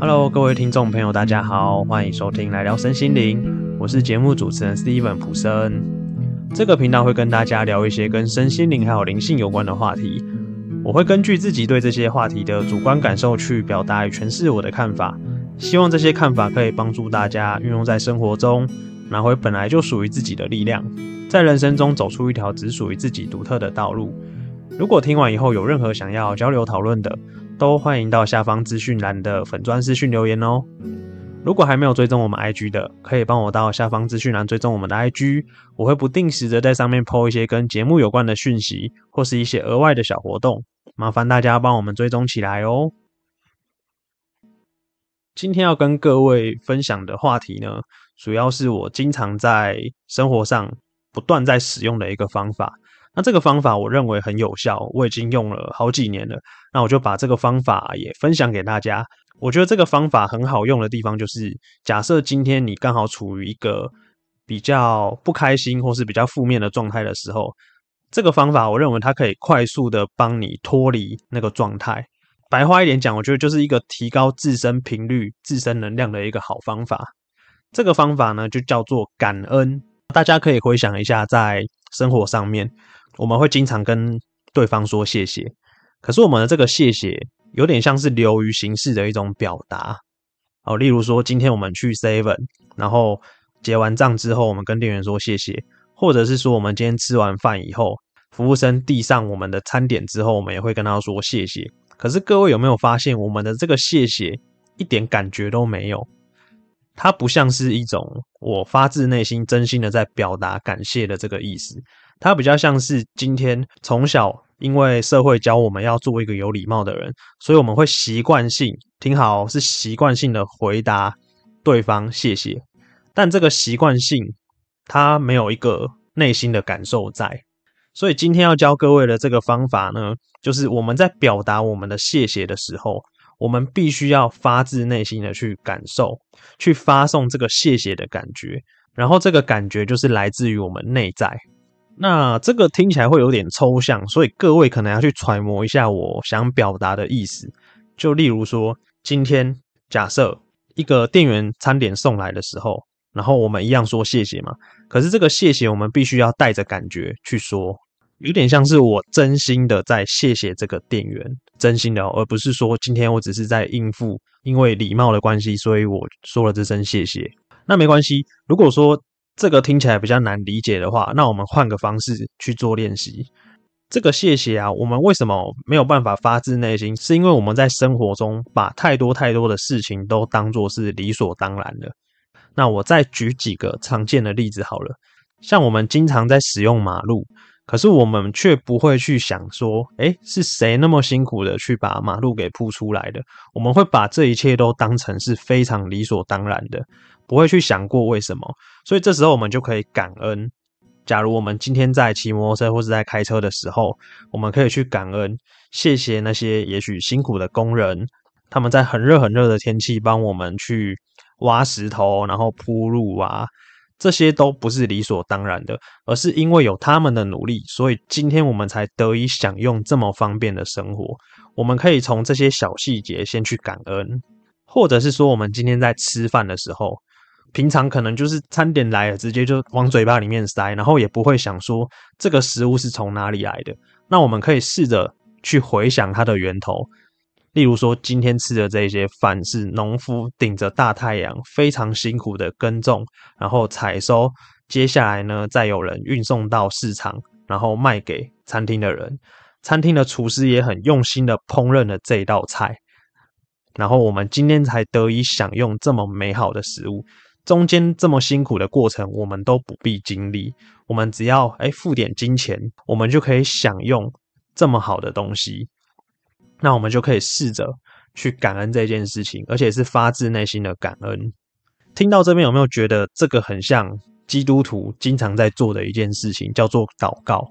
Hello，各位听众朋友，大家好，欢迎收听来聊身心灵，我是节目主持人 Steven 普森。这个频道会跟大家聊一些跟身心灵还有灵性有关的话题，我会根据自己对这些话题的主观感受去表达与诠释我的看法，希望这些看法可以帮助大家运用在生活中，拿回本来就属于自己的力量，在人生中走出一条只属于自己独特的道路。如果听完以后有任何想要交流讨论的，都欢迎到下方资讯栏的粉砖私讯留言哦。如果还没有追踪我们 IG 的，可以帮我到下方资讯栏追踪我们的 IG，我会不定时的在上面 po 一些跟节目有关的讯息，或是一些额外的小活动，麻烦大家帮我们追踪起来哦。今天要跟各位分享的话题呢，主要是我经常在生活上不断在使用的一个方法。那这个方法我认为很有效，我已经用了好几年了。那我就把这个方法也分享给大家。我觉得这个方法很好用的地方，就是假设今天你刚好处于一个比较不开心或是比较负面的状态的时候，这个方法我认为它可以快速的帮你脱离那个状态。白话一点讲，我觉得就是一个提高自身频率、自身能量的一个好方法。这个方法呢，就叫做感恩。大家可以回想一下，在生活上面。我们会经常跟对方说谢谢，可是我们的这个谢谢有点像是流于形式的一种表达哦。例如说，今天我们去 Seven，然后结完账之后，我们跟店员说谢谢，或者是说我们今天吃完饭以后，服务生递上我们的餐点之后，我们也会跟他说谢谢。可是各位有没有发现，我们的这个谢谢一点感觉都没有？它不像是一种我发自内心、真心的在表达感谢的这个意思。它比较像是今天从小因为社会教我们要做一个有礼貌的人，所以我们会习惯性听好是习惯性的回答对方谢谢，但这个习惯性它没有一个内心的感受在，所以今天要教各位的这个方法呢，就是我们在表达我们的谢谢的时候，我们必须要发自内心的去感受，去发送这个谢谢的感觉，然后这个感觉就是来自于我们内在。那这个听起来会有点抽象，所以各位可能要去揣摩一下我想表达的意思。就例如说，今天假设一个店员餐点送来的时候，然后我们一样说谢谢嘛。可是这个谢谢我们必须要带着感觉去说，有点像是我真心的在谢谢这个店员，真心的，而不是说今天我只是在应付，因为礼貌的关系，所以我说了这声谢谢。那没关系，如果说。这个听起来比较难理解的话，那我们换个方式去做练习。这个谢谢啊，我们为什么没有办法发自内心？是因为我们在生活中把太多太多的事情都当做是理所当然的。那我再举几个常见的例子好了，像我们经常在使用马路，可是我们却不会去想说，诶，是谁那么辛苦的去把马路给铺出来的？我们会把这一切都当成是非常理所当然的。不会去想过为什么，所以这时候我们就可以感恩。假如我们今天在骑摩托车或是在开车的时候，我们可以去感恩，谢谢那些也许辛苦的工人，他们在很热很热的天气帮我们去挖石头，然后铺路啊，这些都不是理所当然的，而是因为有他们的努力，所以今天我们才得以享用这么方便的生活。我们可以从这些小细节先去感恩，或者是说，我们今天在吃饭的时候。平常可能就是餐点来了，直接就往嘴巴里面塞，然后也不会想说这个食物是从哪里来的。那我们可以试着去回想它的源头，例如说今天吃的这些饭是农夫顶着大太阳非常辛苦的耕种，然后采收，接下来呢再有人运送到市场，然后卖给餐厅的人。餐厅的厨师也很用心的烹饪了这道菜，然后我们今天才得以享用这么美好的食物。中间这么辛苦的过程，我们都不必经历，我们只要哎付点金钱，我们就可以享用这么好的东西。那我们就可以试着去感恩这件事情，而且是发自内心的感恩。听到这边有没有觉得这个很像基督徒经常在做的一件事情，叫做祷告？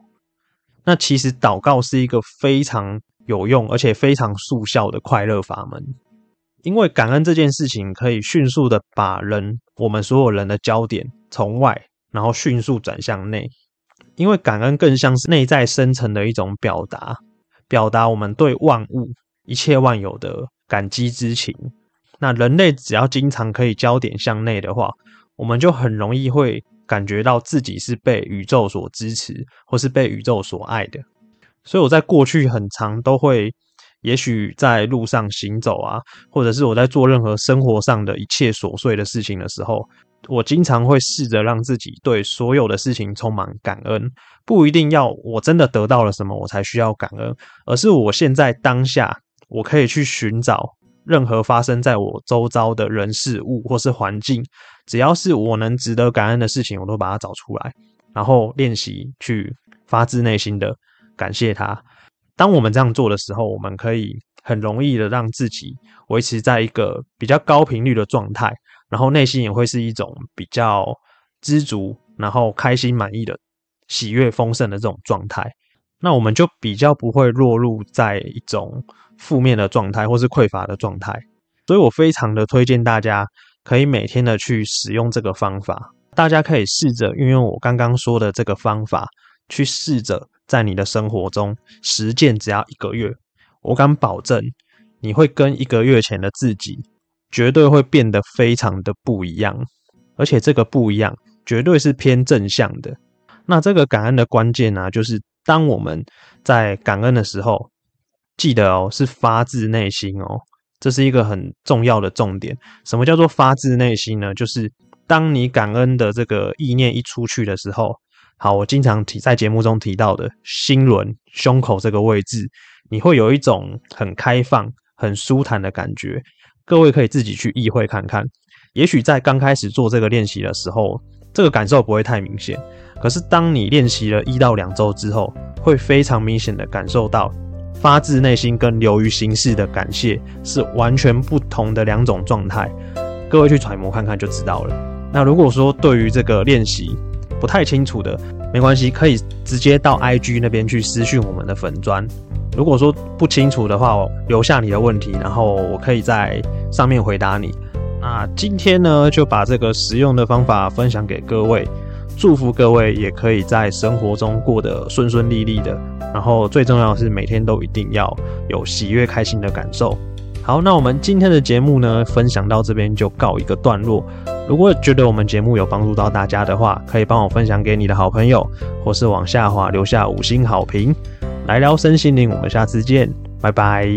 那其实祷告是一个非常有用而且非常速效的快乐法门。因为感恩这件事情可以迅速的把人，我们所有人的焦点从外，然后迅速转向内。因为感恩更像是内在深层的一种表达，表达我们对万物、一切万有的感激之情。那人类只要经常可以焦点向内的话，我们就很容易会感觉到自己是被宇宙所支持，或是被宇宙所爱的。所以我在过去很长都会，也许在路上行走啊，或者是我在做任何生活上的一切琐碎的事情的时候。我经常会试着让自己对所有的事情充满感恩，不一定要我真的得到了什么我才需要感恩，而是我现在当下我可以去寻找任何发生在我周遭的人事物或是环境，只要是我能值得感恩的事情，我都把它找出来，然后练习去发自内心的感谢它。当我们这样做的时候，我们可以很容易的让自己维持在一个比较高频率的状态。然后内心也会是一种比较知足，然后开心满意的喜悦丰盛的这种状态，那我们就比较不会落入在一种负面的状态或是匮乏的状态。所以我非常的推荐大家可以每天的去使用这个方法，大家可以试着运用我刚刚说的这个方法，去试着在你的生活中实践，只要一个月，我敢保证你会跟一个月前的自己。绝对会变得非常的不一样，而且这个不一样绝对是偏正向的。那这个感恩的关键呢，就是当我们在感恩的时候，记得哦，是发自内心哦，这是一个很重要的重点。什么叫做发自内心呢？就是当你感恩的这个意念一出去的时候，好，我经常提在节目中提到的心轮胸口这个位置，你会有一种很开放、很舒坦的感觉。各位可以自己去意会看看，也许在刚开始做这个练习的时候，这个感受不会太明显。可是当你练习了一到两周之后，会非常明显的感受到发自内心跟流于形式的感谢是完全不同的两种状态。各位去揣摩看看就知道了。那如果说对于这个练习不太清楚的，没关系，可以直接到 IG 那边去私讯我们的粉砖。如果说不清楚的话，留下你的问题，然后我可以在上面回答你。那今天呢，就把这个实用的方法分享给各位，祝福各位也可以在生活中过得顺顺利利的。然后最重要的是，每天都一定要有喜悦开心的感受。好，那我们今天的节目呢，分享到这边就告一个段落。如果觉得我们节目有帮助到大家的话，可以帮我分享给你的好朋友，或是往下滑留下五星好评。来聊身心灵，我们下次见，拜拜。